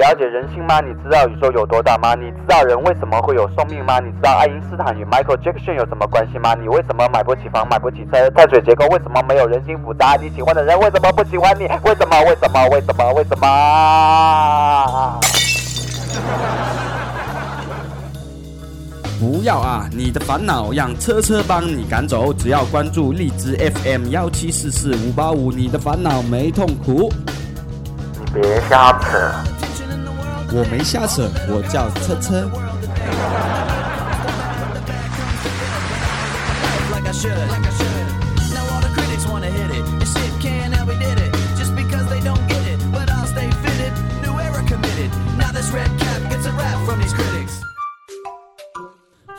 了解人性吗？你知道宇宙有多大吗？你知道人为什么会有寿命吗？你知道爱因斯坦与 Michael Jackson 有什么关系吗？你为什么买不起房、买不起车？碳水结构为什么没有人心复杂？你喜欢的人为什么不喜欢你？为什么？为什么？为什么？为什么？不要啊！你的烦恼让车车帮你赶走，只要关注荔枝 FM 幺七四四五八五，你的烦恼没痛苦。你别瞎扯！我没瞎扯，我叫车车。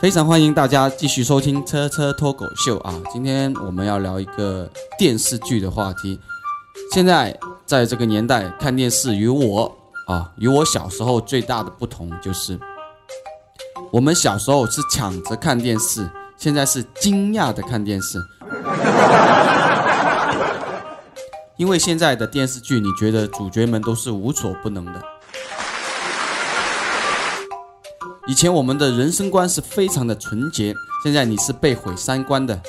非常欢迎大家继续收听车车脱口秀啊！今天我们要聊一个电视剧的话题。现在在这个年代看电视，与我啊，与我小时候最大的不同就是，我们小时候是抢着看电视，现在是惊讶的看电视。因为现在的电视剧，你觉得主角们都是无所不能的。以前我们的人生观是非常的纯洁，现在你是被毁三观的，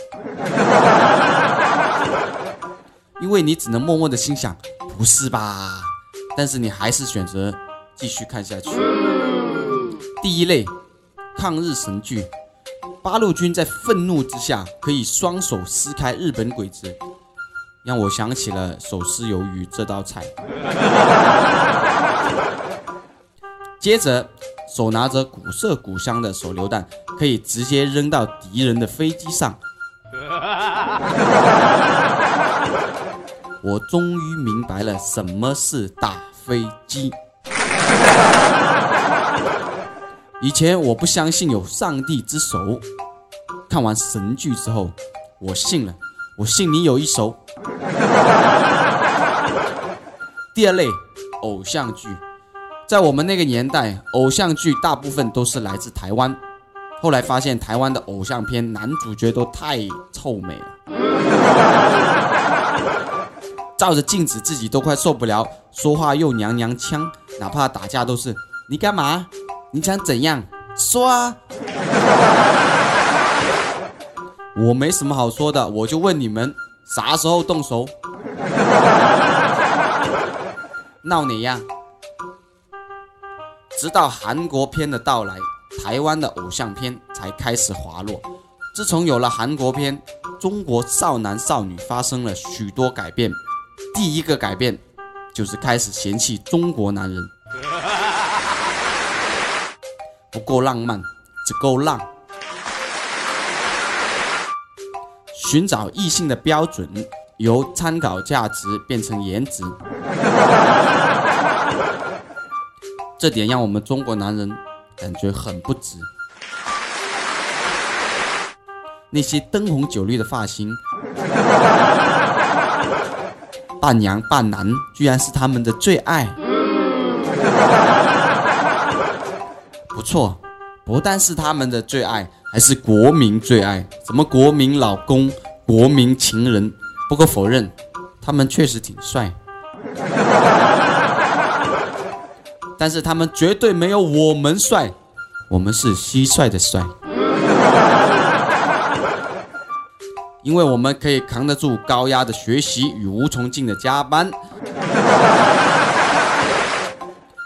因为你只能默默的心想，不是吧？但是你还是选择继续看下去。第一类，抗日神剧，八路军在愤怒之下可以双手撕开日本鬼子，让我想起了手撕鱿鱼这道菜。接着。手拿着古色古香的手榴弹，可以直接扔到敌人的飞机上。我终于明白了什么是打飞机。以前我不相信有上帝之手，看完神剧之后，我信了。我信你有一手。第二类，偶像剧。在我们那个年代，偶像剧大部分都是来自台湾。后来发现台湾的偶像片男主角都太臭美了，照着镜子自己都快受不了，说话又娘娘腔，哪怕打架都是你干嘛？你想怎样？说啊！我没什么好说的，我就问你们，啥时候动手？闹你呀！直到韩国片的到来，台湾的偶像片才开始滑落。自从有了韩国片，中国少男少女发生了许多改变。第一个改变就是开始嫌弃中国男人，不够浪漫，只够浪。寻找异性的标准由参考价值变成颜值。这点让我们中国男人感觉很不值。那些灯红酒绿的发型，扮娘扮男，居然是他们的最爱。不错，不但是他们的最爱，还是国民最爱。什么国民老公、国民情人？不可否认，他们确实挺帅。但是他们绝对没有我们帅，我们是蟋蟀的帅，因为我们可以扛得住高压的学习与无穷尽的加班，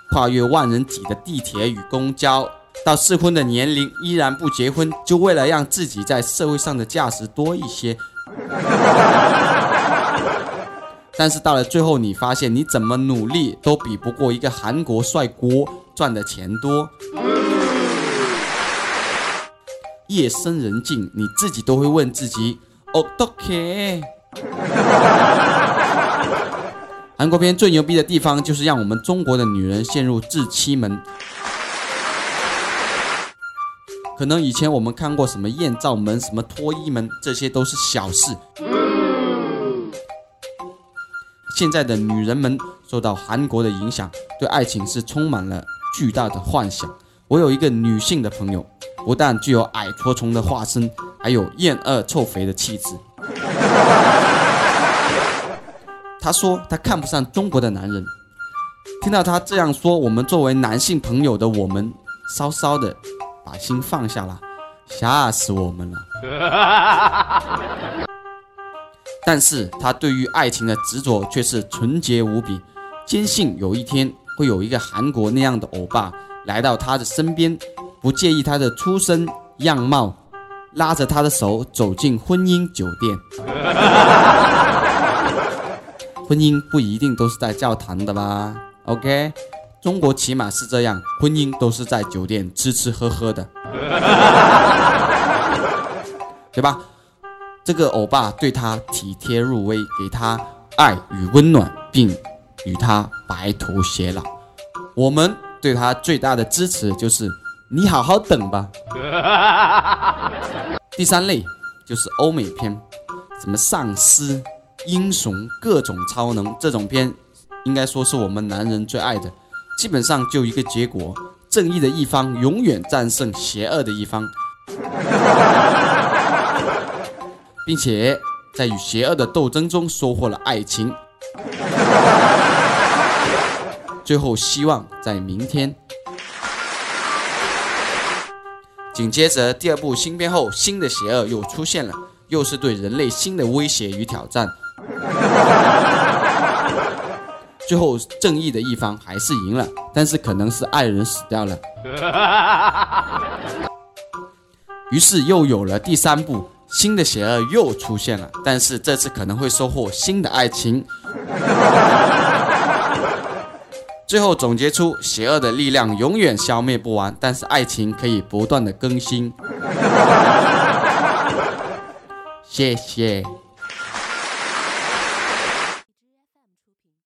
跨越万人挤的地铁与公交，到适婚的年龄依然不结婚，就为了让自己在社会上的价值多一些。但是到了最后，你发现你怎么努力都比不过一个韩国帅哥赚的钱多。夜深人静，你自己都会问自己：“OK？” 韩国片最牛逼的地方就是让我们中国的女人陷入自欺门。可能以前我们看过什么艳照门、什么脱衣门，这些都是小事。现在的女人们受到韩国的影响，对爱情是充满了巨大的幻想。我有一个女性的朋友，不但具有矮矬穷的化身，还有厌恶臭肥的气质。他说他看不上中国的男人，听到他这样说，我们作为男性朋友的我们，稍稍的把心放下了，吓死我们了。但是他对于爱情的执着却是纯洁无比，坚信有一天会有一个韩国那样的欧巴来到他的身边，不介意他的出身样貌，拉着他的手走进婚姻酒店。婚姻不一定都是在教堂的吧？OK，中国起码是这样，婚姻都是在酒店吃吃喝喝的，对吧？这个欧巴对他体贴入微，给他爱与温暖，并与他白头偕老。我们对他最大的支持就是你好好等吧。第三类就是欧美片，什么丧尸、英雄、各种超能这种片，应该说是我们男人最爱的。基本上就一个结果：正义的一方永远战胜邪恶的一方。并且在与邪恶的斗争中收获了爱情，最后希望在明天。紧接着第二部新片后，新的邪恶又出现了，又是对人类新的威胁与挑战。最后正义的一方还是赢了，但是可能是爱人死掉了。于是又有了第三部。新的邪恶又出现了，但是这次可能会收获新的爱情。最后总结出：邪恶的力量永远消灭不完，但是爱情可以不断的更新。谢谢。